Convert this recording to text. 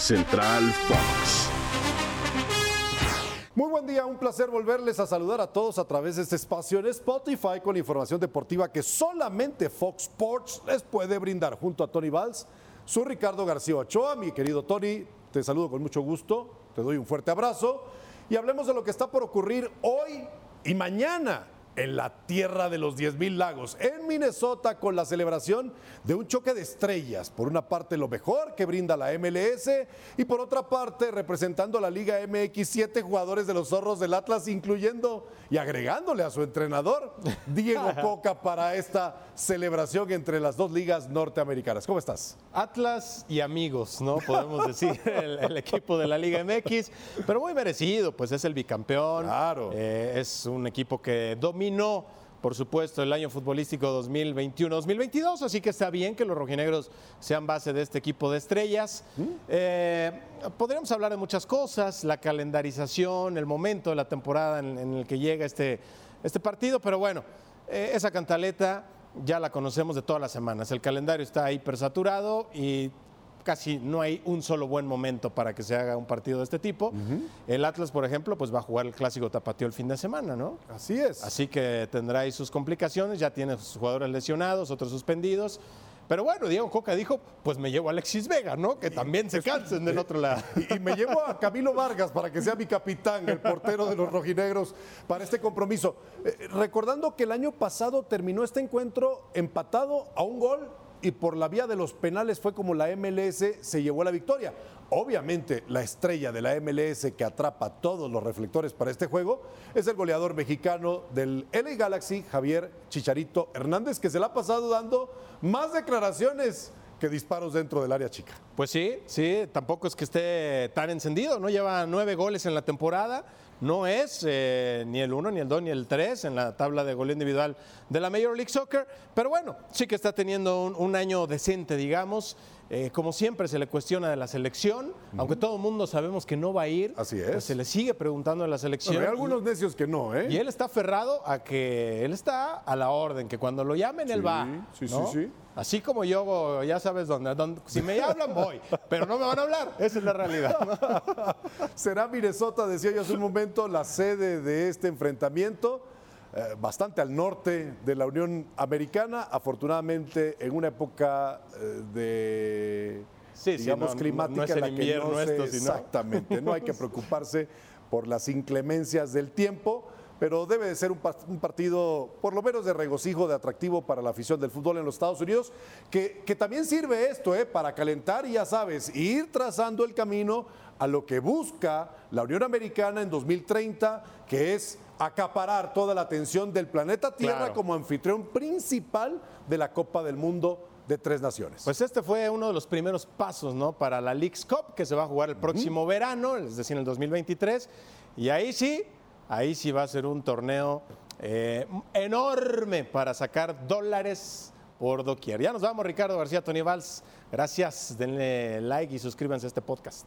Central Fox. Muy buen día, un placer volverles a saludar a todos a través de este espacio en Spotify con información deportiva que solamente Fox Sports les puede brindar. Junto a Tony Valls, soy Ricardo García Ochoa, mi querido Tony, te saludo con mucho gusto, te doy un fuerte abrazo y hablemos de lo que está por ocurrir hoy y mañana en la tierra de los 10.000 lagos, en Minnesota, con la celebración de un choque de estrellas. Por una parte, lo mejor que brinda la MLS y por otra parte, representando a la Liga MX, siete jugadores de los zorros del Atlas, incluyendo y agregándole a su entrenador, Diego Coca, para esta celebración entre las dos ligas norteamericanas. ¿Cómo estás? Atlas y amigos, ¿no? Podemos decir, el, el equipo de la Liga MX, pero muy merecido, pues es el bicampeón. Claro. Eh, es un equipo que dominó, por supuesto, el año futbolístico 2021-2022, así que está bien que los rojinegros sean base de este equipo de estrellas. Eh, podríamos hablar de muchas cosas, la calendarización, el momento de la temporada en, en el que llega este, este partido, pero bueno, eh, esa cantaleta ya la conocemos de todas las semanas. El calendario está hipersaturado y casi no hay un solo buen momento para que se haga un partido de este tipo. El Atlas, por ejemplo, pues va a jugar el clásico tapatío el fin de semana, ¿no? Así es. Así que tendrá ahí sus complicaciones, ya tiene sus jugadores lesionados, otros suspendidos. Pero bueno, Diego Coca dijo, pues me llevo a Alexis Vega, ¿no? Que también se cansen del otro lado. Y, y me llevo a Camilo Vargas para que sea mi capitán, el portero de los rojinegros, para este compromiso. Eh, recordando que el año pasado terminó este encuentro empatado a un gol y por la vía de los penales fue como la MLS se llevó la victoria. Obviamente, la estrella de la MLS que atrapa todos los reflectores para este juego es el goleador mexicano del LA Galaxy, Javier Chicharito Hernández, que se le ha pasado dando más declaraciones que disparos dentro del área chica. Pues sí, sí, tampoco es que esté tan encendido, ¿no? Lleva nueve goles en la temporada, no es eh, ni el uno, ni el dos, ni el tres en la tabla de gol individual de la Major League Soccer, pero bueno, sí que está teniendo un, un año decente, digamos. Eh, como siempre se le cuestiona de la selección, aunque todo el mundo sabemos que no va a ir, Así es. pues se le sigue preguntando de la selección. Bueno, hay algunos necios que no, ¿eh? Y él está aferrado a que él está a la orden, que cuando lo llamen él va. sí, sí, sí. Así como yo, ya sabes dónde, dónde- Si me hablan, voy. Pero no me van a hablar. Esa es la realidad. Será Minnesota, decía yo hace un momento, la sede de este enfrentamiento, eh, bastante al norte de la Unión Americana, afortunadamente en una época eh, de, Sí, sí, digamos, no- climática no es en la que invierno no se- esto, sino- Exactamente, no hay que preocuparse por las inclemencias del tiempo. Pero debe de ser un, pa- un partido, por lo menos de regocijo, de atractivo para la afición del fútbol en los Estados Unidos, que, que también sirve esto, ¿eh? para calentar y ya sabes, ir trazando el camino a lo que busca la Unión Americana en 2030, que es acaparar toda la atención del planeta Tierra Claro. como anfitrión principal de la Copa del Mundo de tres naciones. Pues este fue uno de los primeros pasos, ¿no? Para la Leagues Cup, que se va a jugar el próximo verano, es decir, en el 2023. Y ahí sí, ahí sí va a ser un torneo eh, enorme para sacar dólares por doquier. Ya nos vamos, Ricardo García, Tony Valls. Gracias, denle like y suscríbanse a este podcast.